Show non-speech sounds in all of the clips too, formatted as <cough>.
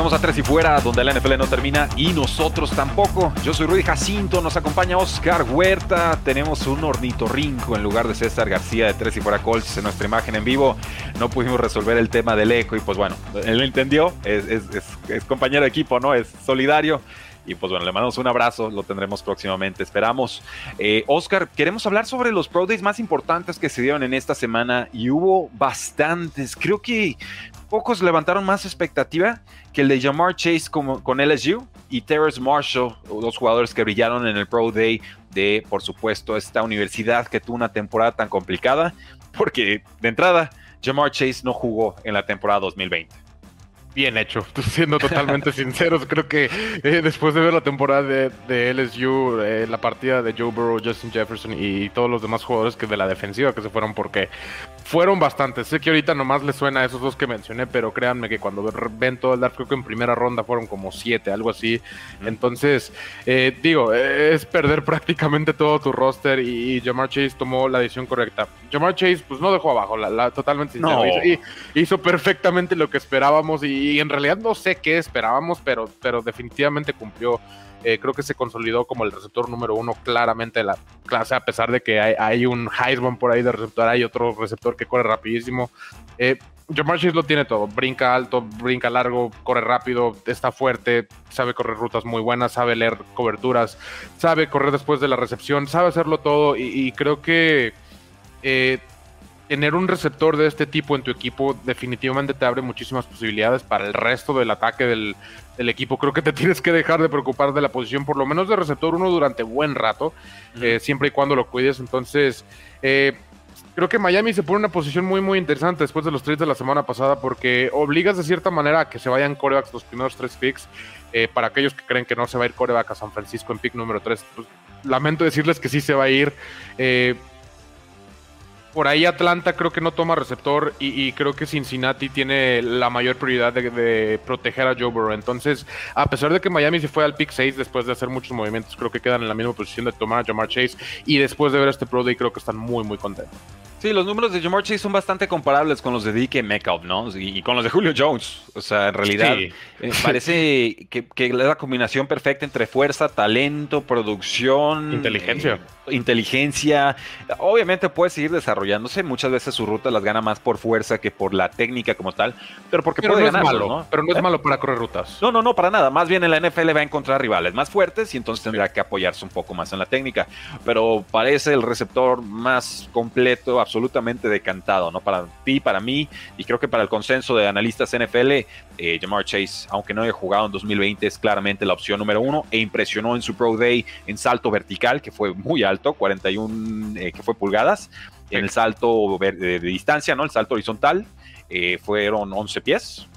Regresamos a Tres y Fuera, donde la NFL no termina y nosotros tampoco. Yo soy Rudy Jacinto, nos acompaña Oscar Huerta. Tenemos un ornitorrinco en lugar de César García de Tres y Fuera Colts en nuestra imagen en vivo. No pudimos resolver el tema del eco y pues bueno, él entendió, es, compañero de equipo, ¿no? Es solidario. Y pues bueno, le mandamos un abrazo, lo tendremos próximamente, esperamos. Eh, Oscar, queremos hablar sobre los Pro Days más importantes que se dieron en esta semana y hubo bastantes. Creo que pocos levantaron más expectativa que el de Jamar Chase con, con LSU y Terrence Marshall, dos jugadores que brillaron en el Pro Day de, por supuesto, esta universidad que tuvo una temporada tan complicada, porque de entrada, Jamar Chase no jugó en la temporada 2020 bien hecho, <laughs> siendo totalmente sinceros. Creo que eh, después de ver la temporada de, LSU, eh, la partida de Joe Burrow, Justin Jefferson y todos los demás jugadores que de la defensiva que se fueron, porque fueron bastantes. Sé que ahorita nomás les suena a esos dos que mencioné, pero créanme que cuando ven todo el draft, creo que en primera ronda fueron como siete, algo así. Entonces, eh, digo, es perder <laughs> prácticamente todo tu roster y, Jamar Chase tomó la decisión correcta. Jamar Chase, pues no dejó abajo, la, totalmente sincero. Hizo, hizo, perfectamente lo que esperábamos y, en realidad no sé qué esperábamos, pero, pero definitivamente cumplió eh, creo que se consolidó como el receptor número uno claramente de la clase, a pesar de que hay, un Heisman por ahí de receptor, hay otro receptor que corre rapidísimo. Eh, Jamar lo tiene todo, brinca alto, brinca largo, corre rápido, está fuerte, sabe correr rutas muy buenas, sabe leer coberturas, sabe correr después de la recepción, sabe hacerlo todo y, creo que eh, tener un receptor de este tipo en tu equipo definitivamente te abre muchísimas posibilidades para el resto del ataque del, equipo. Creo que te <laughs> tienes que dejar de preocupar de la posición, por lo menos de receptor uno durante buen rato, eh, siempre y cuando lo cuides. Entonces, eh, creo que Miami se pone en una posición muy, muy interesante después de los trades de la semana pasada, porque obligas de cierta manera a que se vayan corebacks los primeros tres picks. Eh, para aquellos que creen que no se va a ir coreback a San Francisco en pick número 3, pues, lamento decirles que sí se va a ir. Por ahí Atlanta creo que no toma receptor y, creo que Cincinnati tiene la mayor prioridad de, proteger a Joe Burrow. Entonces, a pesar de que Miami se fue al pick 6 después de hacer muchos movimientos, creo que quedan en la misma posición de tomar a Jamar Chase y después de ver este Pro Day creo que están muy, muy contentos. Sí, los números de Jamar Chase son bastante comparables con los de DK Metcalf, ¿no? Y, con los de Julio Jones. O sea, en realidad eh, parece que, que, es la combinación perfecta entre fuerza, talento, producción. Inteligencia. Eh, inteligencia. Obviamente puede seguir desarrollándose. Muchas veces su ruta las gana más por fuerza que por la técnica como tal. Pero porque puede no ganar, malo, ¿no? Pero no es malo para correr rutas. No, no, no, para nada. Más bien en la NFL va a encontrar rivales más fuertes y entonces tendrá que apoyarse un poco más en la técnica. Pero parece el receptor más completo, absolutamente decantado, ¿no? Para ti, para mí, y creo que para el consenso de analistas NFL, eh, Jamar Chase, aunque no haya jugado en 2020, es claramente la opción número uno e impresionó en su Pro Day en salto vertical, que fue muy alto, 41 eh, que fue pulgadas, en el salto de, distancia, ¿no? El salto horizontal, eh, fueron 11 pies.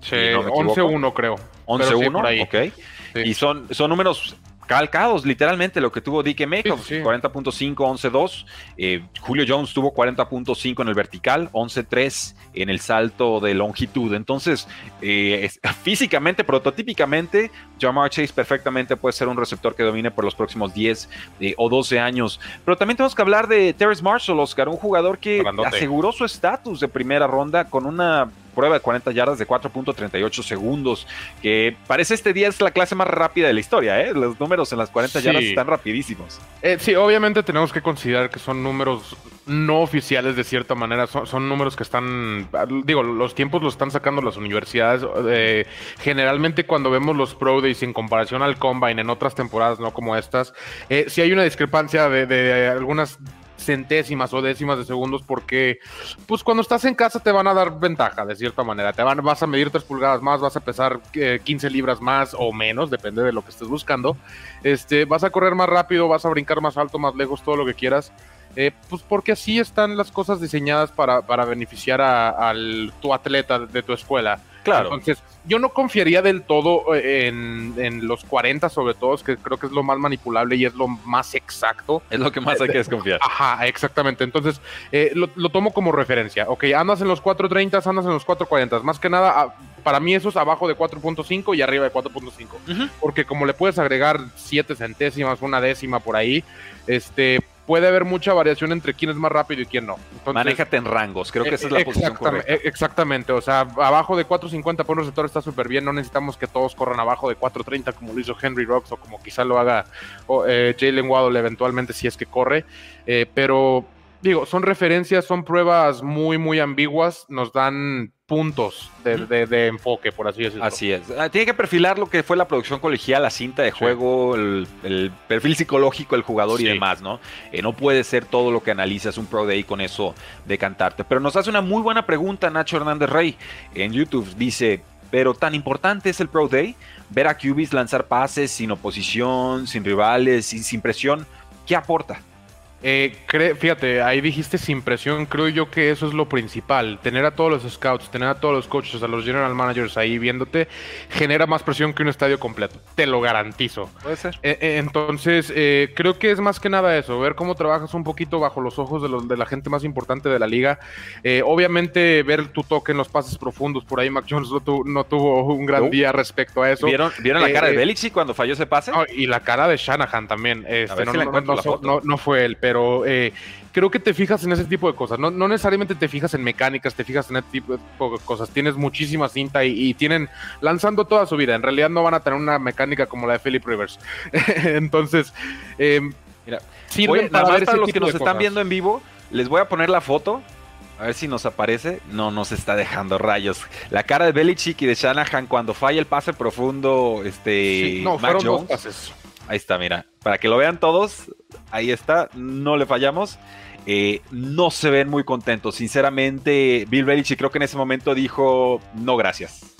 Sí, 11-1 creo. 11-1, ok. Y son, son números calcados, literalmente, lo que tuvo DK Metcalf, 40.5, 11.2. Eh, Julio Jones tuvo 40.5 en el vertical, 11.3 en el salto de longitud. Entonces, eh, <laughs> físicamente, prototípicamente, Jamar Chase perfectamente puede ser un receptor que domine por los próximos 10 eh, o 12 años. Pero también tenemos que hablar de Terrence Marshall, Oscar, un jugador que aseguró su estatus de primera ronda con una prueba de 40 yardas de 4.38 segundos, que parece este día es la clase más rápida de la historia, ¿eh? Los números en las 40 yardas están rapidísimos. Eh, sí, obviamente tenemos que considerar que son números no oficiales de cierta manera, son, números que están, digo, los tiempos los están sacando las universidades. Eh, generalmente cuando vemos los Pro Days en comparación al Combine en otras temporadas, no como estas, eh, si hay una discrepancia de, de algunas centésimas o décimas de segundos porque pues cuando estás en casa te van a dar ventaja de cierta manera. Te van, vas a medir 3 pulgadas más, vas a pesar 15 eh, libras más o menos, depende de lo que estés buscando. Este, vas a correr más rápido, vas a brincar más alto, más lejos, todo lo que quieras. Eh, pues porque así están las cosas diseñadas para, para beneficiar a, tu atleta de tu escuela. Claro. Entonces, yo no confiaría del todo eh, en, los 40, sobre todo, que creo que es lo más manipulable y es lo más exacto. Es lo que más hay que desconfiar. <laughs> Ajá, exactamente. Entonces, eh, lo, tomo como referencia. Ok, andas en los 430, andas en los 440. Más que nada, ah, para mí eso es abajo de 4.5 y arriba de 4.5. Porque como le puedes agregar 7 centésimas, una décima por ahí, este puede haber mucha variación entre quién es más rápido y quién no. Entonces, Manéjate en rangos, creo que esa es la posición correcta. Exactamente, o sea, abajo de 4.50 por un receptor está súper bien, no necesitamos que todos corran abajo de 4.30 como lo hizo Henry Rocks o como quizá lo haga eh, Jalen Waddle eventualmente si es que corre, eh, pero digo, son referencias, son pruebas muy, muy ambiguas, nos dan puntos de, enfoque, por así decirlo. Así es. Ah, tiene que perfilar lo que fue la producción colegial, la cinta de juego, el, perfil psicológico del jugador y demás, ¿no? Eh, no puede ser todo lo que analizas un Pro Day con eso de cantarte. Pero nos hace una muy buena pregunta Nacho Hernández Rey en YouTube. Dice, pero tan importante es el Pro Day, ver a QBs lanzar pases sin oposición, sin rivales, sin, sin presión, ¿qué aporta? Eh, fíjate, ahí dijiste sin presión, creo yo que eso es lo principal. Tener a todos los scouts, tener a todos los coaches, a los general managers ahí viéndote, genera más presión que un estadio completo. Te lo garantizo. Puede ser. Eh, eh, entonces, eh, creo que es más que nada eso, ver cómo trabajas un poquito bajo los ojos de, los, de la gente más importante de la liga. obviamente, ver tu toque en los pases profundos. Por ahí Mac Jones no, tuvo un gran día respecto a eso. ¿Vieron, ¿vieron la cara de Belichick cuando falló ese pase? y la cara de Shanahan también. Este, no, no, fue él, pero pero eh, creo que te fijas en ese tipo de cosas. No, necesariamente te fijas en mecánicas, te fijas en ese tipo de cosas. Tienes muchísima cinta y, tienen lanzando toda su vida. En realidad no van a tener una mecánica como la de Philip Rivers. <laughs> Entonces, eh, mira, sirven para, para los que nos están viendo en vivo, les voy a poner la foto. A ver si nos aparece. No nos está dejando rayos. La cara de Belichick y de Shanahan cuando falla el pase profundo. Este. no, fueron dos pases. Ahí está, mira. Para que lo vean todos, ahí está, no le fallamos. Eh, no se ven muy contentos. Sinceramente, Bill Belichick creo que en ese momento dijo, no gracias.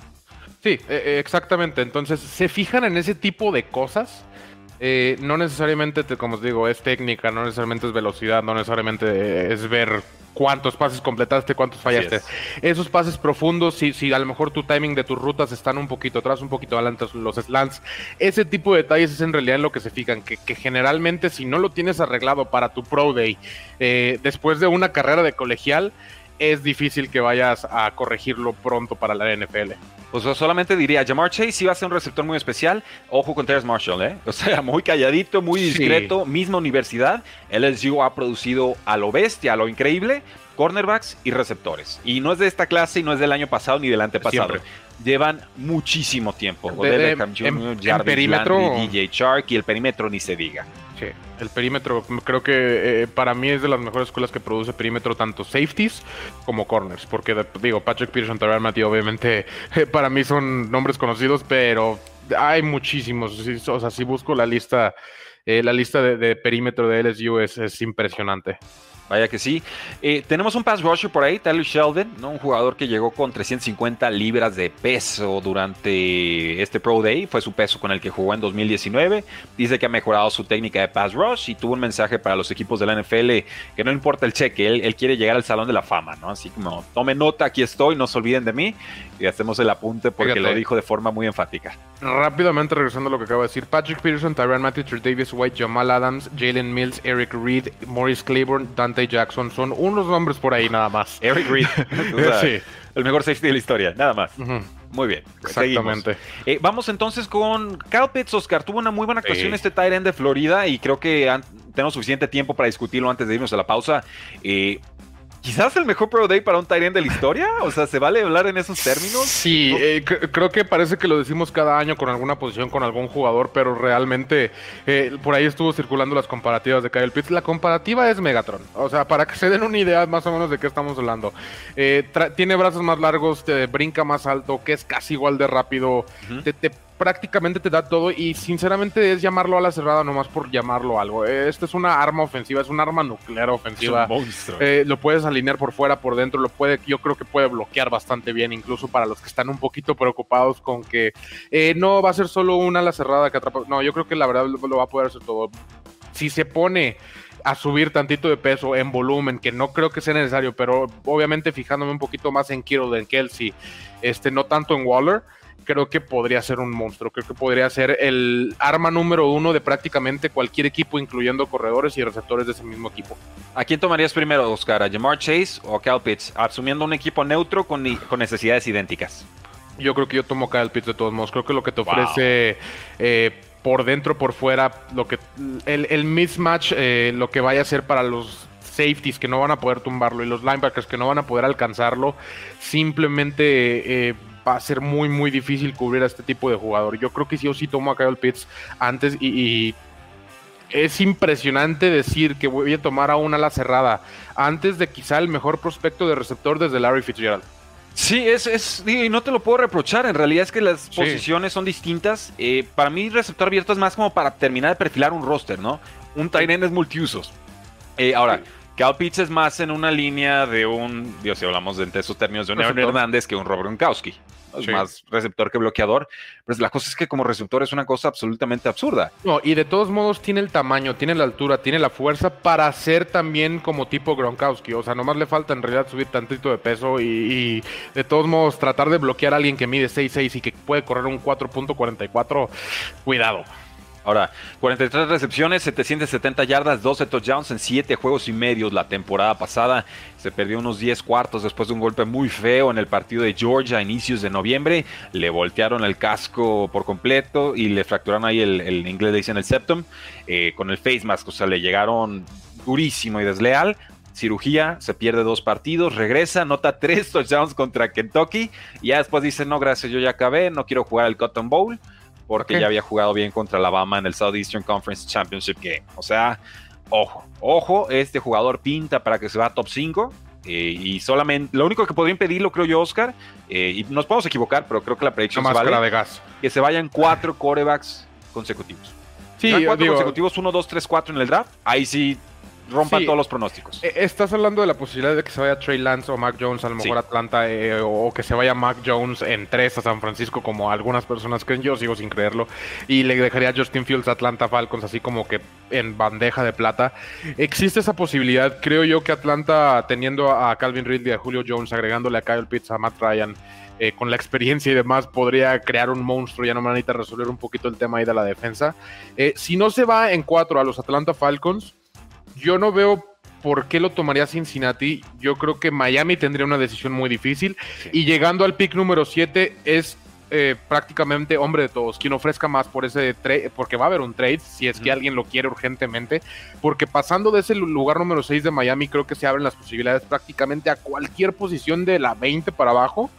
Sí, e, e, exactamente. Entonces, se fijan en ese tipo de cosas. Eh, no necesariamente, como os digo, es técnica, no necesariamente es velocidad, no necesariamente es ver cuántos pases completaste, cuántos fallaste. Esos pases profundos, si, si a lo mejor tu timing de tus rutas están un poquito atrás, un poquito adelante, los slants, ese tipo de detalles es en realidad en lo que se fijan, que, generalmente si no lo tienes arreglado para tu Pro Day, eh, después de una carrera de colegial, es difícil que vayas a corregirlo pronto para la NFL. Pues solamente diría, Jamar Chase iba a ser un receptor muy especial. Ojo con Terrence Marshall, ¿eh? <laughs> O sea, muy calladito, muy discreto, misma universidad. LSU ha producido a lo bestia, a lo increíble, cornerbacks y receptores. Y no es de esta clase y no es del año pasado ni del antepasado. Llevan muchísimo tiempo. De, Jr., en, perímetro, DJ Shark y el perímetro ni se diga. Sí, el perímetro creo que eh, para mí es de las mejores escuelas que produce perímetro tanto safeties como corners, porque digo, Patrick Peterson, Terrell Matthew obviamente <laughs> para mí son nombres conocidos, pero hay muchísimos, o sea, si busco la lista, eh, la lista de, perímetro de LSU es impresionante. Vaya que sí. Eh, tenemos un pass rusher por ahí, Tyler Sheldon, ¿no? un jugador que llegó con 350 libras de peso durante este Pro Day. Fue su peso con el que jugó en 2019. Dice que ha mejorado su técnica de pass rush y tuvo un mensaje para los equipos de la NFL que no importa el cheque, él, quiere llegar al Salón de la Fama. ¿no? Así como, tome nota, aquí estoy, no se olviden de mí. Y hacemos el apunte porque lo dijo de forma muy enfática. Rápidamente regresando a lo que acabo de decir. Patrick Peterson, Tyron Matthew, Davis White, Jamal Adams, Jalen Mills, Eric Reed, Morris Claiborne, Dante Jackson. Son unos nombres por ahí nada más. Eric Reed. <laughs> El mejor safety de la historia, nada más. Muy bien. Exactamente. Eh, vamos entonces con Kyle Pitts, Oscar. Tuvo una muy buena actuación este tight end de Florida y creo que tenemos suficiente tiempo para discutirlo antes de irnos a la pausa. Eh, quizás el mejor Pro Day para un Tyrant de la historia. O sea, ¿se vale hablar en esos términos? Sí, eh, creo que parece que lo decimos cada año con alguna posición, con algún jugador, pero realmente eh, por ahí estuvo circulando las comparativas de Kyle Pitts. La comparativa es Megatron. O sea, para que se den una idea más o menos de qué estamos hablando. Eh, tiene brazos más largos, te brinca más alto, que es casi igual de rápido. te prácticamente te da todo y sinceramente es llamarlo a la cerrada nomás por llamarlo algo. Esta es una arma ofensiva, es un arma nuclear ofensiva. Eh, lo puedes alinear por fuera, por dentro, lo puede, yo creo que puede bloquear bastante bien, incluso para los que están un poquito preocupados con que eh, no va a ser solo una ala cerrada que atrapa. No, yo creo que la verdad lo va a poder hacer todo. Si se pone a subir tantito de peso en volumen, que no creo que sea necesario, pero obviamente fijándome un poquito más en Kittle, en Kelsey, este, no tanto en Waller, creo que podría ser un monstruo, creo que podría ser el arma número uno de prácticamente cualquier equipo, incluyendo corredores y receptores de ese mismo equipo. ¿A quién tomarías primero, Oscar? ¿A Jamar Chase o a Kyle Pitts? Asumiendo un equipo neutro con, con necesidades idénticas. Yo creo que yo tomo Kyle Pitts de todos modos. Creo que lo que te ofrece eh, por dentro, por fuera, lo que el, mismatch, eh, lo que vaya a ser para los safeties que no van a poder tumbarlo y los linebackers que no van a poder alcanzarlo, simplemente eh, va a ser muy, muy difícil cubrir a este tipo de jugador. Yo creo que sí o sí tomo a Kyle Pitts antes y, es impresionante decir que voy a tomar a una ala cerrada antes de quizá el mejor prospecto de receptor desde Larry Fitzgerald. Sí, es, es, y no te lo puedo reprochar. En realidad es que las posiciones son distintas. Eh, para mí, receptor abierto es más como para terminar de perfilar un roster, ¿no? Un tight es multiusos. Eh, ahora, Pitts es más en una línea de un, Dios, si hablamos de esos términos, de un Aaron Hernández que un Robert Gronkowski. Es más receptor que bloqueador. Pero la cosa es que como receptor es una cosa absolutamente absurda. No, y de todos modos tiene el tamaño, tiene la altura, tiene la fuerza para ser también como tipo Gronkowski. O sea, nomás le falta en realidad subir tantito de peso y, y de todos modos tratar de bloquear a alguien que mide 6'6 y que puede correr un 4.44. Cuidado. Ahora, 43 recepciones, 770 yardas, 12 touchdowns en 7 juegos y medios la temporada pasada. Se perdió unos 10 cuartos después de un golpe muy feo en el partido de Georgia a inicios de noviembre. Le voltearon el casco por completo y le fracturaron ahí el, inglés le dicen el septum eh, con el face mask. O sea, le llegaron durísimo y desleal cirugía, se pierde dos partidos, regresa, nota tres touchdowns contra Kentucky y ya después dice, no, gracias, yo ya acabé, no quiero jugar el Cotton Bowl porque ya había jugado bien contra Alabama en el Southeastern Conference Championship Game. O sea, ojo, ojo, este jugador pinta para que se va a top 5. Eh, y solamente, lo único que podría impedirlo, creo yo, Oscar, eh, y nos podemos equivocar, pero creo que la predicción se vale, de gas. que se vayan cuatro corebacks consecutivos. Sí, cuatro consecutivos, uno, dos, tres, cuatro en el draft. Ahí sí rompa todos los pronósticos. E, estás hablando de la posibilidad de que se vaya Trey Lance o Mac Jones, a lo mejor Atlanta, eh, o que se vaya Mac Jones en tres a San Francisco, como algunas personas creen. Yo sigo sin creerlo. Y le dejaría a Justin Fields a Atlanta Falcons, así como que en bandeja de plata. Existe esa posibilidad. Creo yo que Atlanta, teniendo a Calvin Ridley, a Julio Jones, agregándole a Kyle Pitts, a Matt Ryan. Eh, con la experiencia y demás, podría crear un monstruo. Ya no me necesita resolver un poquito el tema ahí de la defensa. Eh, si no se va en cuatro a los Atlanta Falcons, yo no veo por qué lo tomaría Cincinnati. Yo creo que Miami tendría una decisión muy difícil. Y llegando al pick número 7 es eh, prácticamente hombre de todos. Quien ofrezca más por ese trade, porque va a haber un trade si es que alguien lo quiere urgentemente. Porque pasando de ese lugar número 6 de Miami, creo que se abren las posibilidades prácticamente a cualquier posición de la 20 para abajo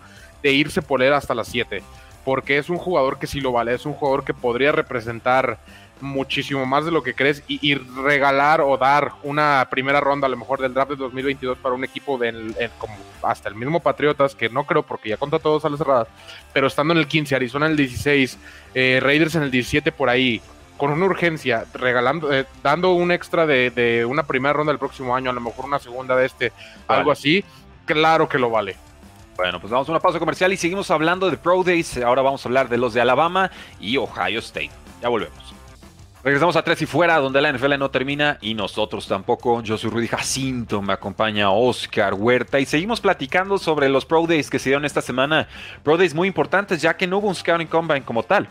de irse por él hasta la 7. Porque es un jugador que sí lo vale, es un jugador que podría representar muchísimo más de lo que crees y, regalar o dar una primera ronda a lo mejor del draft de 2022 para un equipo del como hasta el mismo Patriotas, que no creo porque ya contra todos a las cerradas, pero estando en el 15, Arizona en el 16, eh, Raiders en el 17 por ahí, con una urgencia, regalando, eh, dando un extra de, una primera ronda el próximo año, a lo mejor una segunda de este, algo así, claro que lo vale. Bueno, pues vamos a una pausa comercial y seguimos hablando de Pro Days. Ahora vamos a hablar de los de Alabama y Ohio State. Ya volvemos. Regresamos a Tres y Fuera, donde la NFL no termina y nosotros tampoco. Yo soy Rudy Jacinto, me acompaña Oscar Huerta y seguimos platicando sobre los Pro Days que se dieron esta semana. Pro Days muy importantes ya que no hubo un Scouting Combine como tal.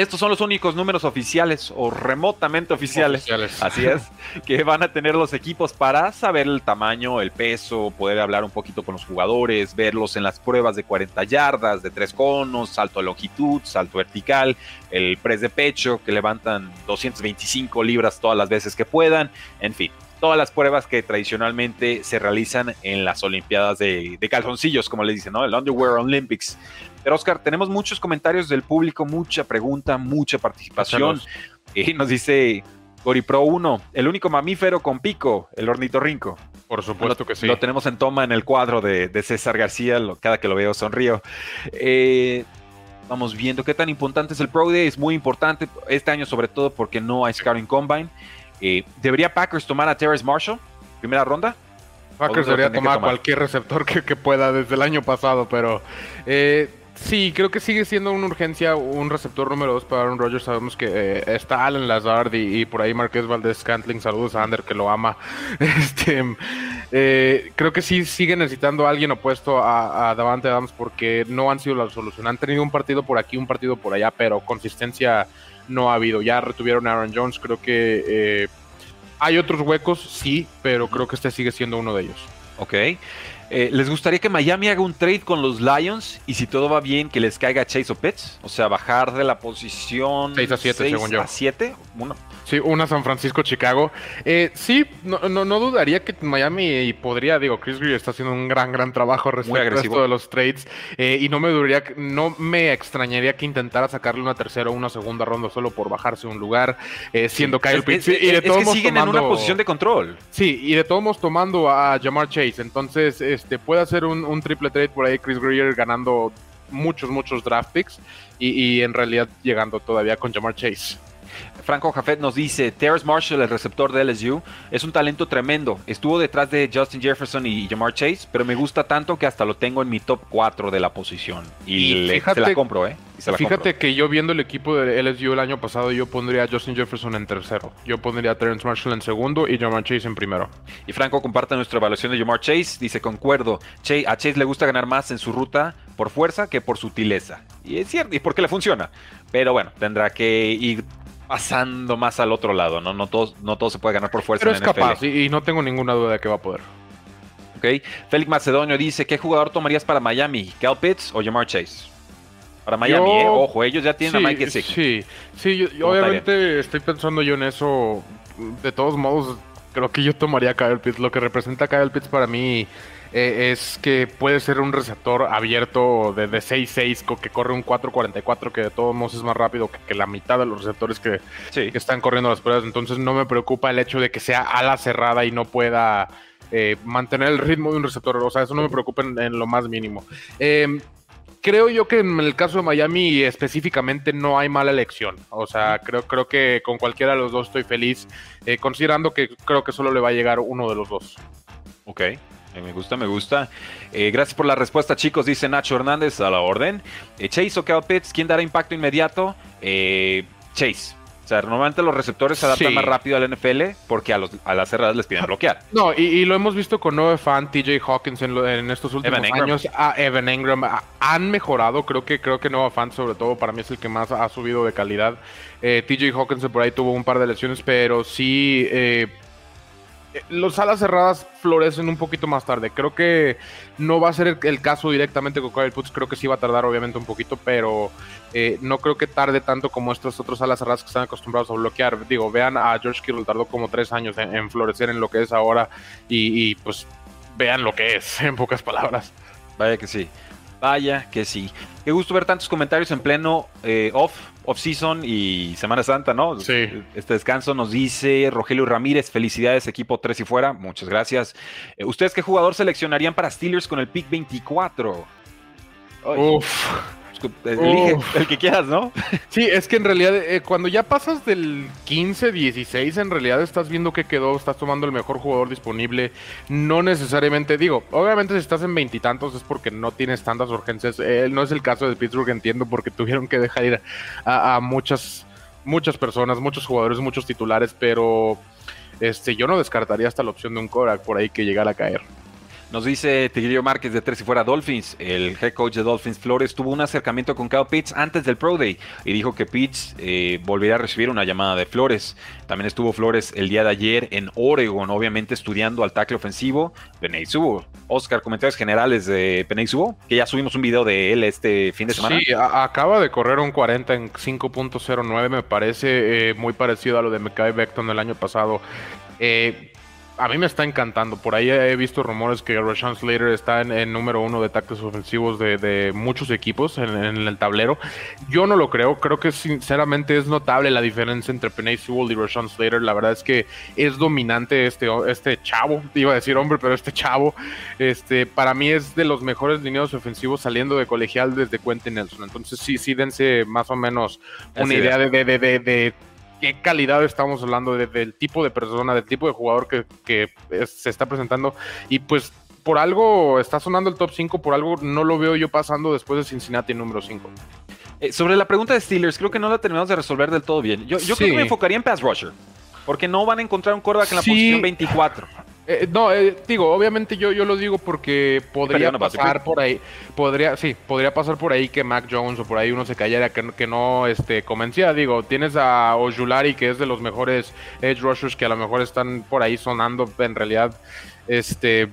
Estos son los únicos números oficiales o remotamente oficiales, así es, <laughs> que van a tener los equipos para saber el tamaño, el peso, poder hablar un poquito con los jugadores, verlos en las pruebas de 40 yardas, de tres conos, salto de longitud, salto vertical, el press de pecho, que levantan 225 libras todas las veces que puedan, en fin todas las pruebas que tradicionalmente se realizan en las Olimpiadas de, calzoncillos, como le dicen, ¿no? El Underwear Olympics. Pero Oscar, tenemos muchos comentarios del público, mucha pregunta, mucha participación. Y nos dice Goripro 1, el único mamífero con pico, el ornitorrinco. Por supuesto que sí. Lo tenemos en toma en el cuadro de, César García, cada que lo veo sonrío. Eh, Vamos viendo qué tan importante es el Pro Day. Es muy importante este año, sobre todo porque no hay Scouting Combine. Eh, ¿Debería Packers tomar a Terrence Marshall? Primera ronda. Packers debería tomar, cualquier receptor que, pueda desde el año pasado, pero eh, Sí, creo que sigue siendo una urgencia un receptor número 2 para Aaron Rodgers. Sabemos que eh, está Allen Lazard y, por ahí Marqués Valdez Scantling. Saludos a Ander que lo ama. <laughs> Este, eh, creo que sí sigue necesitando alguien opuesto a, Davante Adams porque no han sido la solución. Han tenido un partido por aquí, un partido por allá, pero consistencia no ha habido. Ya retuvieron a Aaron Jones. Creo que eh, hay otros huecos, sí, pero creo que este sigue siendo uno de ellos. Ok. Eh, ¿Les gustaría que Miami haga un trade con los Lions y si todo va bien que les caiga Chase o Pitts? O sea, bajar de la posición 6 a 7, según yo. a 7. Bueno, Sí, una San Francisco-Chicago. Eh, sí, no, no, dudaría que Miami podría, digo, Chris Greer está haciendo un gran, gran trabajo respecto a de los trades. Eh, y no me dudaría, no me extrañaría que intentara sacarle una tercera o una segunda ronda solo por bajarse un lugar, eh, siendo Kyle Pitts. y de todos que siguen en una posición de control. Sí, y de todos modos tomando a Jamar Chase. Entonces, este puede hacer un, triple trade por ahí, Chris Greer ganando muchos, muchos draft picks y, y en realidad llegando todavía con Jamar Chase. Franco Jafet nos dice, Terrence Marshall, el receptor de LSU, es un talento tremendo. Estuvo detrás de Justin Jefferson y Jamar Chase, pero me gusta tanto que hasta lo tengo en mi top 4 de la posición. Y, se la compro, ¿eh? fíjate que yo viendo el equipo de LSU el año pasado, yo pondría a Justin Jefferson en tercero. Yo pondría a Terrence Marshall en segundo y Jamar Chase en primero. Y Franco comparte nuestra evaluación de Jamar Chase. Dice, concuerdo, a Chase le gusta ganar más en su ruta por fuerza que por sutileza. Y es cierto, y porque le funciona. Pero bueno, tendrá que ir pasando más al otro lado, ¿no? No todo, no todo se puede ganar por fuerza. Pero es capaz y, no tengo ninguna duda de que va a poder. Ok. Félix Macedonio dice: ¿Qué jugador tomarías para Miami? ¿Cal Pitts o Jamar Chase? Para Miami, eh, ojo, ellos ya tienen a Mike Gesicki. Sí, sí, yo, obviamente estoy pensando yo en eso. De todos modos, creo que yo tomaría a Kyle Pitts. Lo que representa a Kyle Pitts para mí eh, es que puede ser un receptor abierto de, de 6-6 que corre un 4-44 que de todos modos es más rápido que, la mitad de los receptores que, están corriendo las pruebas. Entonces no me preocupa el hecho de que sea ala cerrada y no pueda eh, mantener el ritmo de un receptor. O sea, eso no me preocupa en, lo más mínimo. Em, creo yo que en el caso de Miami específicamente no hay mala elección. O sea, creo, creo que con cualquiera de los dos estoy feliz, eh, considerando que creo que solo le va a llegar uno de los dos. Ok. Eh, me gusta, me gusta. Eh, gracias por la respuesta, chicos, dice Nacho Hernández a la orden. Eh, Chase o Cal Pitts, ¿quién dará impacto inmediato? Chase. O sea, normalmente los receptores se adaptan más rápido al NFL porque a, los, a las cerradas les piden bloquear. No, y, lo hemos visto con Noah Fan, TJ Hawkins en, estos últimos años. A Evan Engram han mejorado. Creo que creo que Noah Fan, sobre todo, para mí es el que más ha subido de calidad. TJ Hawkins por ahí tuvo un par de lesiones, pero sí los alas cerradas florecen un poquito más tarde. Creo que no va a ser el, caso directamente con Kyle Putz. Creo que sí va a tardar, obviamente, un poquito, pero eh, no creo que tarde tanto como estos otros alas cerradas que están acostumbrados a bloquear. Digo, vean a George Kittle, tardó como tres años en, florecer en lo que es ahora y, pues vean lo que es, <laughs> en pocas palabras. Vaya que sí. Vaya que sí. Qué gusto ver tantos comentarios en pleno eh, off off-season y Semana Santa, ¿no? Sí. Este descanso nos dice Rogelio Ramírez, felicidades equipo 3 y fuera, muchas gracias. Eh, ¿Ustedes qué jugador seleccionarían para Steelers con el pick 24? Uf. Elige el que quieras, ¿no? Sí, es que en realidad eh, cuando ya pasas del 15, 16, en realidad estás viendo que quedó, estás tomando el mejor jugador disponible. No necesariamente, digo, obviamente si estás en veintitantos es porque no tienes tantas urgencias. Eh, no es el caso de Pittsburgh, entiendo, porque tuvieron que dejar ir a, muchas, muchas personas, muchos jugadores, muchos titulares, pero este, yo no descartaría hasta la opción de un Korak por ahí que llegara a caer. Nos dice Tigrillo Márquez de Tres y Fuera Dolphins. El head coach de Dolphins Flores tuvo un acercamiento con Kyle Pitts antes del Pro Day y dijo que Pitts eh, volvería a recibir una llamada de Flores. También estuvo Flores el día de ayer en Oregon, obviamente estudiando al tackle ofensivo Peney Subo. Oscar, comentarios generales de Subo, que ya subimos un video de él este fin de semana. Sí, acaba de correr un 40 en 5.09, me parece eh, muy parecido a lo de Mekai Beckton el año pasado. Eh, a mí me está encantando. Por ahí he visto rumores que Rashawn Slater está en, número uno de tackles ofensivos de, muchos equipos en, el tablero. Yo no lo creo. Creo que sinceramente es notable la diferencia entre Penny Sewell y Rashawn Slater. La verdad es que es dominante este, este chavo. Iba a decir hombre, pero este chavo. Este, para mí es de los mejores lineados ofensivos saliendo de colegial desde Quentin Nelson. Entonces sí, sí dense más o menos una idea de, de, de qué calidad estamos hablando del tipo de persona, del tipo de jugador que, se está presentando. Y pues por algo está sonando el top 5, por algo no lo veo yo pasando después de Cincinnati número 5. Eh, sobre la pregunta de Steelers, creo que no la terminamos de resolver del todo bien. Yo, creo que me enfocaría en pass rusher, porque no van a encontrar un quarterback en la posición 24. Eh, no, eh, digo, obviamente yo, yo lo digo porque podría pasar por ahí, podría, sí, podría pasar por ahí que Mac Jones o por ahí uno se cayera que, que no este, convencía. Digo, tienes a Ojulari que es de los mejores edge rushers que a lo mejor están por ahí sonando en realidad. Este,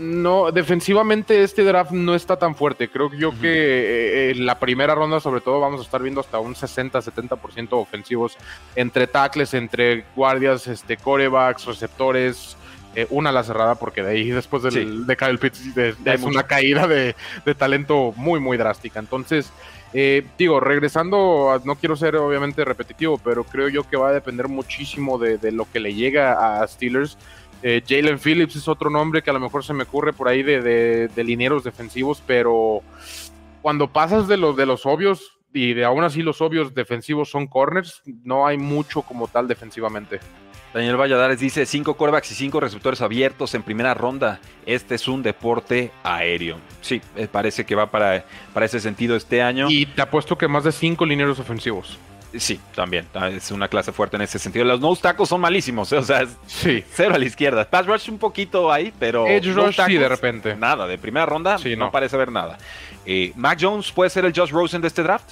no, defensivamente este draft no está tan fuerte. Creo yo que eh, en la primera ronda, sobre todo, vamos a estar viendo hasta un 60-70% ofensivos entre tackles, entre guardias, este, corebacks, receptores, eh, una la cerrada, porque de ahí después del, de Kyle Pitts es una caída de, talento muy, muy drástica. Entonces, eh, digo, regresando, no quiero ser obviamente repetitivo, pero creo yo que va a depender muchísimo de, lo que le llega a Steelers. Eh, Jalen Phillips es otro nombre que a lo mejor se me ocurre por ahí de, de, linieros defensivos, pero cuando pasas de los, de los obvios y de aún así los obvios defensivos son corners, no hay mucho como tal defensivamente. Daniel Valladares dice: cinco corebacks y cinco receptores abiertos en primera ronda. Este es un deporte aéreo. Sí, eh, parece que va para, para ese sentido este año. Y te apuesto que más de cinco lineros ofensivos. Sí, también. Ah, es una clase fuerte en ese sentido. Los nose tacos son malísimos. ¿eh? <laughs> O sea, sí. cero a la izquierda. Pass rush un poquito ahí, pero. Edge rush sí, de repente. Nada. De primera ronda no. parece haber nada. Eh, Mac Jones puede ser el Josh Rosen de este draft.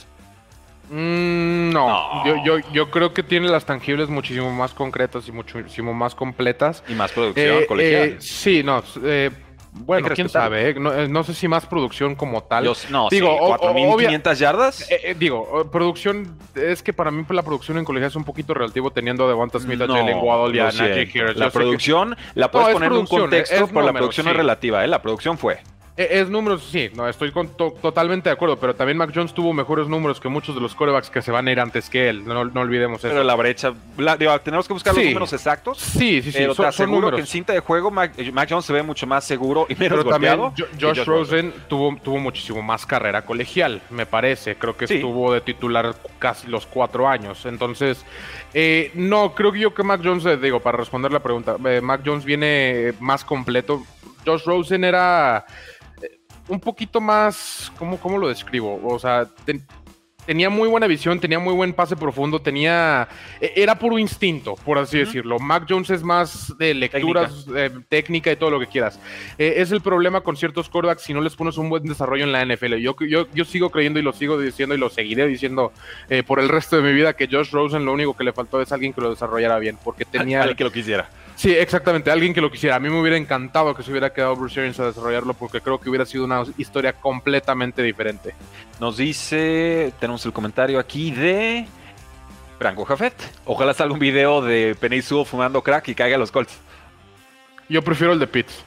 Mm, no, Yo, yo, yo, creo que tiene las tangibles muchísimo más concretas y muchísimo más completas. Y más producción eh, colegial. Eh, sí, no. Eh, bueno, quién sabe, no, sé si más producción como tal. no, digo, sí, 4.500 yardas. digo, producción, es que para mí la producción en colegial es un poquito relativo teniendo a Devonta Smith, a Jalen Waddle y a Najee La producción, la puedes poner en un contexto, pero la producción es relativa, ¿eh? La producción fue. E, es números, sí, no, estoy totalmente de acuerdo, pero también Mac Jones tuvo mejores números que muchos de los corebacks que se van a ir antes que él, no, no olvidemos eso. Pero la brecha, tenemos que buscar los números exactos. Sí, sí, sí, pero te aseguro que en cinta de juego Mac, Jones se ve mucho más seguro y menos pero también Josh, Rosen, tuvo, tuvo muchísimo más carrera colegial, me parece, creo que estuvo de titular casi los cuatro años, entonces, eh, no, creo que yo que Mac Jones, eh, digo, para responder la pregunta, eh, Mac Jones viene más completo, Josh Rosen era un poquito más, ¿cómo, cómo lo describo? O sea, tenía muy buena visión, tenía muy buen pase profundo, tenía, e, era puro instinto, por así decirlo. Mac Jones es más de lecturas, técnica, y todo lo que quieras. E, es el problema con ciertos quarterbacks si no les pones un buen desarrollo en la NFL. Yo, yo, yo sigo creyendo y lo sigo diciendo y lo seguiré diciendo eh, por el resto de mi vida que Josh Rosen lo único que le faltó es alguien que lo desarrollara bien, porque tenía... Alguien que lo quisiera. Sí, exactamente, alguien que lo quisiera. A mí me hubiera encantado que se hubiera quedado Bruce Arians a desarrollarlo porque creo que hubiera sido una historia completamente diferente. Nos dice, tenemos el comentario aquí de Franco Jafet. Ojalá salga un video de Penny Sewell fumando crack y caiga a los Colts. Yo prefiero el de Pitts.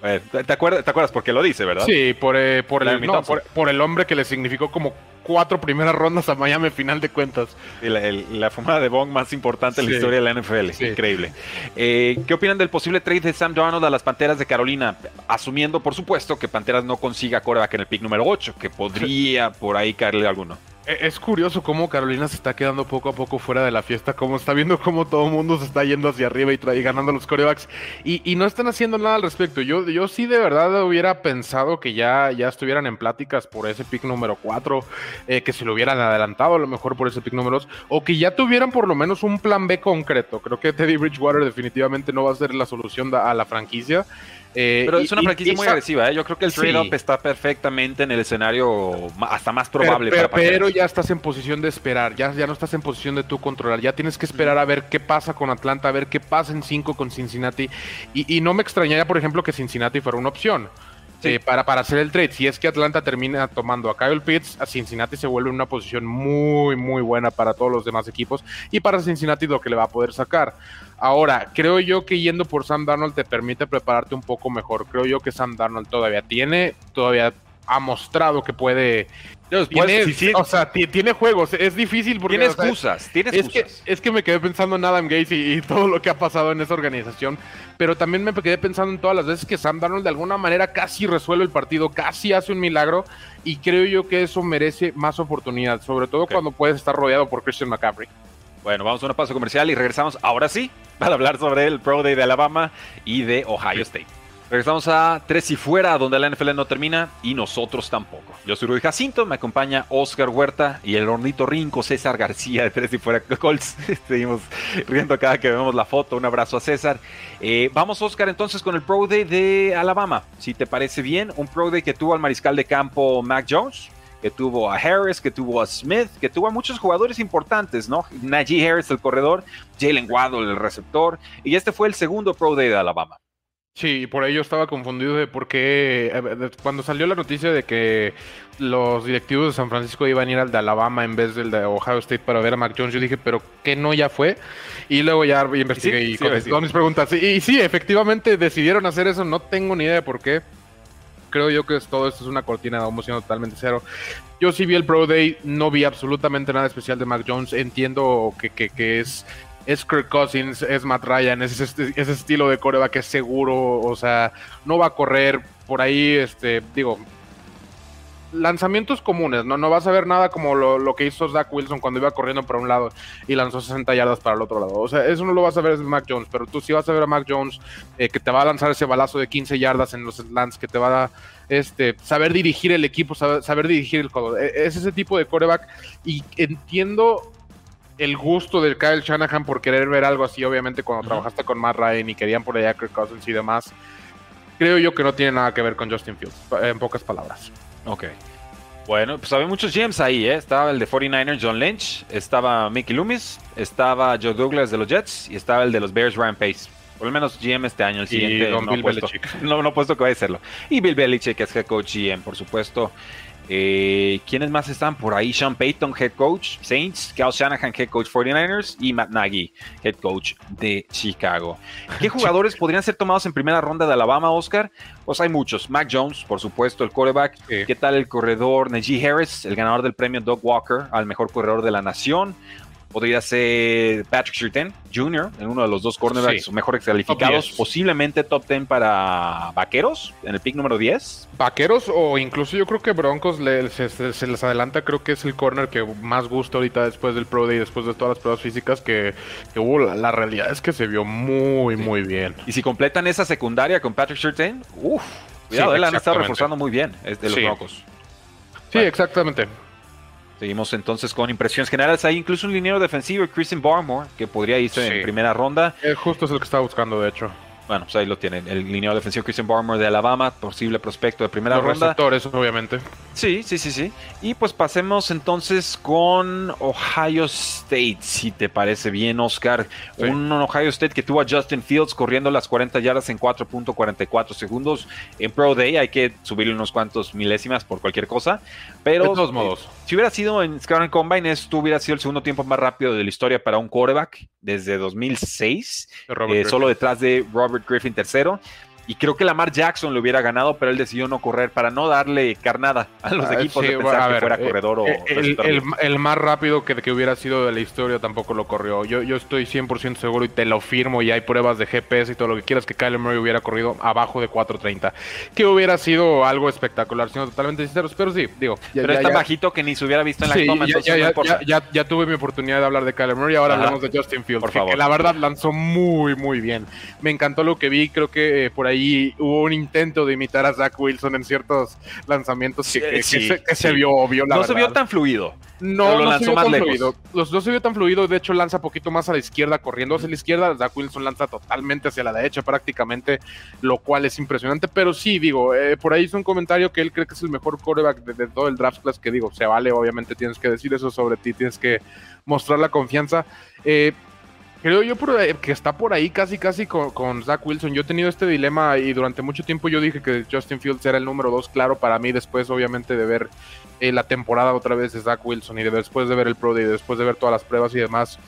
¿Te, acuerdas, ¿Te acuerdas? Porque lo dice, ¿verdad? Sí, por, eh, por, el, por, el hombre que le significó como cuatro primeras rondas a Miami, final de cuentas. la, fumada de Bong más importante en la historia de la NFL. Increíble. Eh, ¿Qué opinan del posible trade de Sam Darnold a las Panteras de Carolina? Asumiendo, por supuesto, que Panteras no consiga coreback en el pick número 8, que podría por ahí caerle alguno. E, es curioso cómo Carolina se está quedando poco a poco fuera de la fiesta, como está viendo cómo todo el mundo se está yendo hacia arriba y, ganando los corebacks y, no están haciendo nada al respecto. Yo, yo sí de verdad hubiera pensado que ya, ya estuvieran en pláticas por ese pick número 4, eh, que se lo hubieran adelantado a lo mejor por ese pick número 2, o que ya tuvieran por lo menos un plan B concreto. Creo que Teddy Bridgewater definitivamente no va a ser la solución a la franquicia. Eh, pero es una franquicia muy agresiva, ¿eh? yo creo que el trade-up está perfectamente en el escenario hasta más probable. Pero, pero, ya estás en posición de esperar, ya, ya no estás en posición de tú controlar, ya tienes que esperar a ver qué pasa con Atlanta, a ver qué pasa en 5 con Cincinnati. Y, no me extrañaría, por ejemplo, que Cincinnati fuera una opción. Eh, para, para hacer el trade. Si es que Atlanta termina tomando a Kyle Pitts, a Cincinnati se vuelve una posición muy, muy buena para todos los demás equipos y para Cincinnati lo que le va a poder sacar. Ahora, creo yo que yendo por Sam Darnold te permite prepararte un poco mejor. Creo yo que Sam Darnold todavía tiene, todavía ha mostrado que puede tiene, O sea, tiene juegos. Es difícil porque. Tiene excusas. tiene excusas. Es, que, me quedé pensando en Adam Gates y, todo lo que ha pasado en esa organización. Pero también me quedé pensando en todas las veces que Sam Darnold de alguna manera casi resuelve el partido, casi hace un milagro. Y creo yo que eso merece más oportunidad, sobre todo cuando puedes estar rodeado por Christian McCaffrey. Bueno, vamos a una pausa comercial y regresamos ahora sí para hablar sobre el Pro Day de Alabama y de Ohio State. Regresamos a Tres y Fuera, donde la NFL no termina y nosotros tampoco. Yo soy Rudy Jacinto, me acompaña Oscar Huerta y el hornito rinco César García de Tres y Fuera Colts. <laughs> Seguimos riendo cada que vemos la foto. Un abrazo a César. Eh, vamos, Oscar, entonces con el Pro Day de Alabama. Si te parece bien, un Pro Day que tuvo al mariscal de campo Mac Jones que tuvo a Harris, que tuvo a Smith, que tuvo a muchos jugadores importantes, ¿no? Najee Harris, el corredor, Jalen Waddle, el receptor, y este fue el segundo Pro Day de Alabama. Sí, por ello estaba confundido de por qué, cuando salió la noticia de que los directivos de San Francisco iban a ir al de Alabama en vez del de Ohio State para ver a Mac Jones, yo dije, pero ¿qué no ya fue? Y luego ya investigué y contesté mis preguntas. Y, sí, efectivamente decidieron hacer eso, no tengo ni idea de por qué. Creo yo que todo esto es una cortina de humo totalmente cero. Yo sí vi el Pro Day, no vi absolutamente nada especial de Mac Jones. Entiendo que, que, que es es Kirk Cousins, es Matt Ryan, es ese, estilo de coreback que es seguro, o sea, no va a correr por ahí, este, digo, lanzamientos comunes, no, no vas a ver nada como lo, que hizo Zach Wilson cuando iba corriendo para un lado y lanzó 60 yardas para el otro lado. O sea, eso no lo vas a ver es Mac Jones, pero tú sí vas a ver a Mac Jones eh, que te va a lanzar ese balazo de 15 yardas en los slants, que te va a este, saber dirigir el equipo, saber, dirigir el juego. E, es ese tipo de coreback y entiendo el gusto de Kyle Shanahan por querer ver algo así, obviamente cuando trabajaste con Matt Ryan y querían por allá Kirk Cousins y demás, creo yo que no tiene nada que ver con Justin Fields, en pocas palabras. Ok. Bueno, pues había muchos GMs ahí, ¿eh? Estaba el de 49ers, John Lynch, estaba Mickey Loomis, estaba Joe Douglas de los Jets y estaba el de los Bears, Ryan Pace. Por lo menos GM este año, el siguiente no, Bill puesto, <laughs> no, no puesto que vaya a serlo. Y Bill Belichick, que es head coach GM, por supuesto. Eh, ¿Quiénes más están por ahí? Sean Payton, head coach Saints, Cal Shanahan, head coach 49ers y Matt Nagy, head coach de Chicago. ¿Qué <laughs> jugadores podrían ser tomados en primera ronda de Alabama, Oscar? Pues hay muchos. Mac Jones, por supuesto, el quarterback. ¿Qué tal el corredor Najee Harris, el ganador del premio Doug Walker al mejor corredor de la nación? Podría ser Patrick Surtain Jr., en uno de los dos cornerbacks mejores calificados, posiblemente top 10 para Vaqueros, en el pick número 10. Vaqueros o incluso yo creo que Broncos se, les adelanta, creo que es el corner que más gusta ahorita después del Pro Day, después de todas las pruebas físicas que, hubo. La, realidad es que se vio muy, muy bien. Y si completan esa secundaria con Patrick Surtain, uff, cuidado, él han estado reforzando muy bien de los Broncos. Sí, exactamente. Seguimos entonces con impresiones generales. Hay incluso un liniero defensivo, Christian Barmore, que podría irse en primera ronda. Eh, justo es el que estaba buscando, de hecho. Bueno, pues ahí lo tienen. El lineal defensivo Christian Barmore de Alabama, posible prospecto de primera Los ronda. receptores, obviamente. Sí, sí, sí, sí. Y pues pasemos entonces con Ohio State, si te parece bien, Oscar. Un Ohio State que tuvo a Justin Fields corriendo las 40 yardas en 4.44 segundos. En Pro Day hay que subirle unos cuantos milésimas por cualquier cosa. Pero, de todos modos. Eh, si hubiera sido en Scouting Combine, esto hubiera sido el segundo tiempo más rápido de la historia para un quarterback desde 2006, eh, solo detrás de Robert Griffin III. Y creo que Lamar Jackson le hubiera ganado, pero él decidió no correr para no darle carnada a los ah, equipos de pensar que fuera eh, corredor o eh, el, más rápido que, que, hubiera sido de la historia tampoco lo corrió. Yo, yo estoy 100% seguro y te lo firmo y hay pruebas de GPS y todo lo que quieras que Kyler Murray hubiera corrido abajo de 4.30. Que hubiera sido algo espectacular, siendo totalmente sinceros. Pero sí, digo. pero es tan bajito que ni se hubiera visto en la toma. Ya, ya, tuve mi oportunidad de hablar de Kyler Murray. Ahora hablamos de Justin Fields. Por favor. Que la verdad lanzó muy, muy bien. Me encantó lo que vi. Creo que eh, por ahí y hubo un intento de imitar a Zach Wilson en ciertos lanzamientos que, se, vio obvio. no se vio tan fluido. No, no se vio tan fluido. Los, no se vio tan fluido. De hecho, lanza poquito más a la izquierda, corriendo hacia la izquierda. Zach Wilson lanza totalmente hacia la derecha, prácticamente, lo cual es impresionante. Pero sí, digo, eh, por ahí hizo un comentario que él cree que es el mejor coreback de, todo el draft class. Que digo, se vale, obviamente tienes que decir eso sobre ti, tienes que mostrar la confianza. Eh, Creo yo que está por ahí casi casi con, Zach Wilson. Yo he tenido este dilema y durante mucho tiempo yo dije que Justin Fields era el número dos, claro, para mí después obviamente de ver eh, la temporada otra vez de Zach Wilson y después de ver el Pro Day, después de ver todas las pruebas y demás,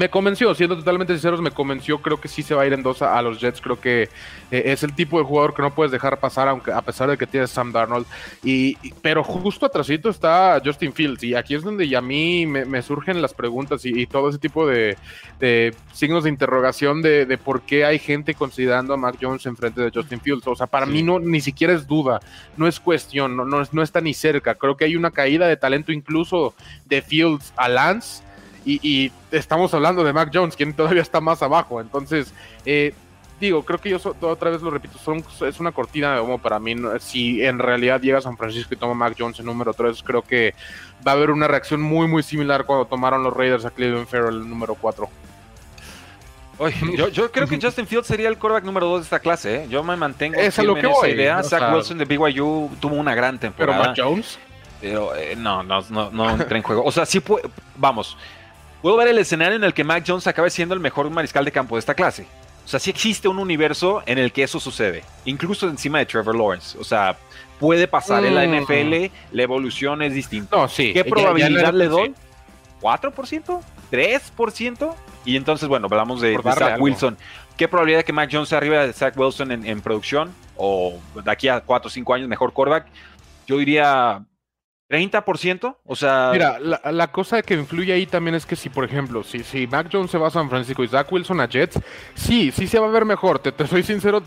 me convenció, siendo totalmente sinceros, me convenció. Creo que sí se va a ir en dos a, los Jets. Creo que eh, es el tipo de jugador que no puedes dejar pasar, aunque a pesar de que tiene Sam Darnold. Y, pero justo atrásito está Justin Fields. Y aquí es donde a mí me, surgen las preguntas y, todo ese tipo de, signos de interrogación de, por qué hay gente considerando a Mac Jones en frente de Justin Fields. O sea, para mí no ni siquiera es duda, no es cuestión, no, no, no está ni cerca. Creo que hay una caída de talento incluso de Fields a Lance y, estamos hablando de Mac Jones, quien todavía está más abajo. Entonces, eh, digo, creo que yo otra vez lo repito, son, es una cortina de humo para mí. Si en realidad llega San Francisco y toma Mac Jones en número 3, creo que va a haber una reacción muy, muy similar cuando tomaron los Raiders a Cleveland Farrell el número 4. yo, creo que Justin Fields sería el quarterback número 2 de esta clase. ¿eh? Yo me mantengo es lo que esa idea. Zach Wilson de BYU tuvo una gran temporada. Pero Mac Jones. Pero eh, no, no, no, no entra en juego. O sea, sí puede. Vamos. Puedo ver el escenario en el que Mac Jones acabe siendo el mejor mariscal de campo de esta clase. O sea, sí existe un universo en el que eso sucede, incluso encima de Trevor Lawrence. O sea, puede pasar en la mm. NFL, la evolución es distinta. No, sí. ¿Qué probabilidad le doy? ¿4%? ¿3%? Y entonces, bueno, hablamos de, Zach Wilson. ¿Qué probabilidad de que Mac Jones sea arriba de Zach Wilson en, en producción? O de aquí a 4 o 5 años mejor quarterback. Yo diría 30%, o sea... Mira, la, cosa que influye ahí también es que si, por ejemplo, si, si Mac Jones se va a San Francisco y Zach Wilson a Jets, sí, sí se va a ver mejor, te, soy sincero,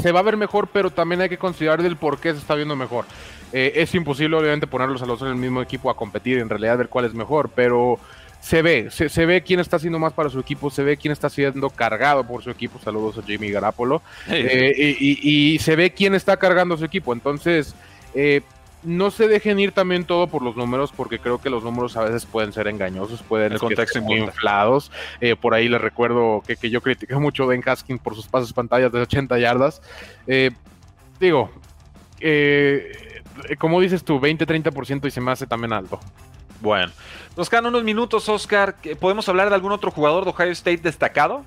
se va a ver mejor, pero también hay que considerar del por qué se está viendo mejor. Eh, es imposible, obviamente, ponerlos a los en el mismo equipo a competir, en realidad ver cuál es mejor, pero se ve, se, ve quién está haciendo más para su equipo, se ve quién está siendo cargado por su equipo, saludos a Jimmy Garapolo, eh, y, y, se ve quién está cargando su equipo, entonces... Eh, no se dejen ir también todo por los números, porque creo que los números a veces pueden ser engañosos, pueden ser muy inflados. Eh, por ahí les recuerdo que, yo critiqué mucho a Ben Haskins por sus pases pantallas de 80 yardas. Eh, digo, eh, como dices tú, 20-30% y se me hace también alto. Bueno, nos quedan unos minutos, Oscar. ¿Podemos hablar de algún otro jugador de Ohio State destacado?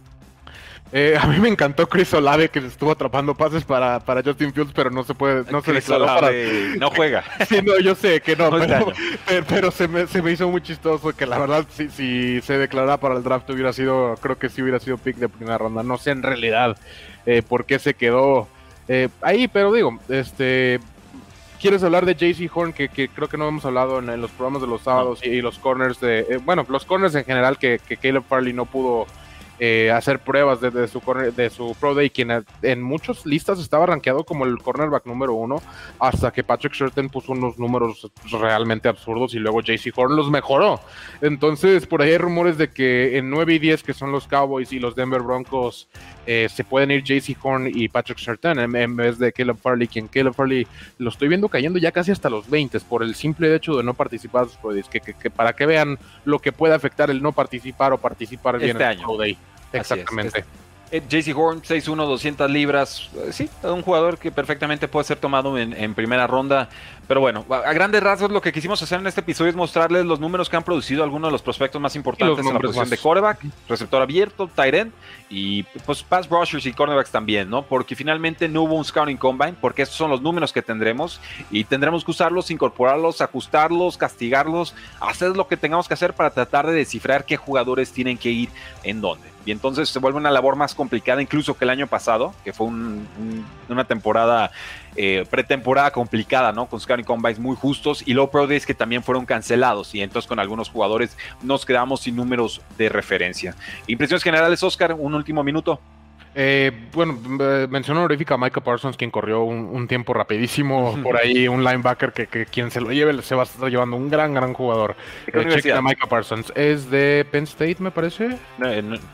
Eh, a mí me encantó Chris Olave que estuvo atrapando pases para, para Justin Fields, pero no se puede, no se declaró para... <laughs> No juega. sí, no, yo sé que no, <laughs> pero, se, me, se, me, hizo muy chistoso que la verdad si, si se declarara para el draft hubiera sido, creo que sí hubiera sido pick de primera ronda. No sé en realidad eh, por qué se quedó eh, ahí, pero digo, este... ¿Quieres hablar de JC Horn, que, que, creo que no hemos hablado en, los programas de los sábados y, los corners de... bueno, los corners en general que, que Caleb Farley no pudo eh, hacer pruebas de, su, de su Pro Day, quien en muchas listas estaba rankeado como el cornerback número uno, hasta que Patrick Sherten puso unos números realmente absurdos y luego JC Horn los mejoró. Entonces, por ahí hay rumores de que en 9 y 10, que son los Cowboys y los Denver Broncos, eh, se pueden ir JC Horn y Patrick Sherten en, vez de Caleb Farley, quien Caleb Farley lo estoy viendo cayendo ya casi hasta los 20 por el simple hecho de no participar sus Pro Days, que, para que vean lo que puede afectar el no participar o participar bien este en el Pro Day. Exactamente. Eh, JC Horn, 6'1, 200 libras. Eh, sí, un jugador que perfectamente puede ser tomado en, primera ronda. Pero bueno, a grandes rasgos lo que quisimos hacer en este episodio es mostrarles los números que han producido algunos de los prospectos más importantes en la posición de quarterback, receptor abierto, tight end y pues pass rushers y cornerbacks también, ¿no? Porque finalmente no hubo un scouting combine, porque estos son los números que tendremos y tendremos que usarlos, incorporarlos, ajustarlos, castigarlos, hacer lo que tengamos que hacer para tratar de descifrar qué jugadores tienen que ir en dónde. Y entonces se vuelve una labor más complicada incluso que el año pasado, que fue una temporada, eh, pretemporada complicada, ¿no? Con Scouting Combines muy justos y luego Pro Days que también fueron cancelados y entonces con algunos jugadores nos quedamos sin números de referencia. Impresiones generales, Oscar, un último minuto. Eh, bueno, mencionó honorífica a Micah Parsons, quien corrió un, tiempo rapidísimo <laughs> por ahí, un linebacker que, quien se lo lleve se va a estar llevando un gran, gran jugador. Eh, Micah Parsons. Es de Penn State, me parece.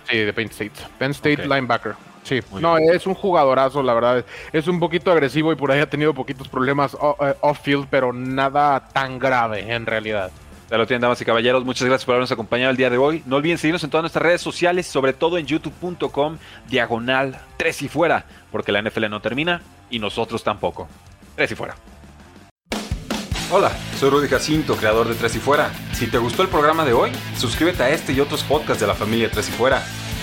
Sí, de Penn State. Penn State linebacker. Sí, no, es un jugadorazo, la verdad. Es un poquito agresivo y por ahí ha tenido poquitos problemas eh, off-field, pero nada tan grave en realidad. Ya lo damas y caballeros. Muchas gracias por habernos acompañado el día de hoy. No olviden seguirnos en todas nuestras redes sociales, sobre todo en youtube.com, diagonal 3 y fuera, porque la NFL no termina y nosotros tampoco. 3 y fuera. Hola, soy Rudy Jacinto, creador de Tres y Fuera. Si te gustó el programa de hoy, suscríbete a este y otros podcasts de la familia Tres y Fuera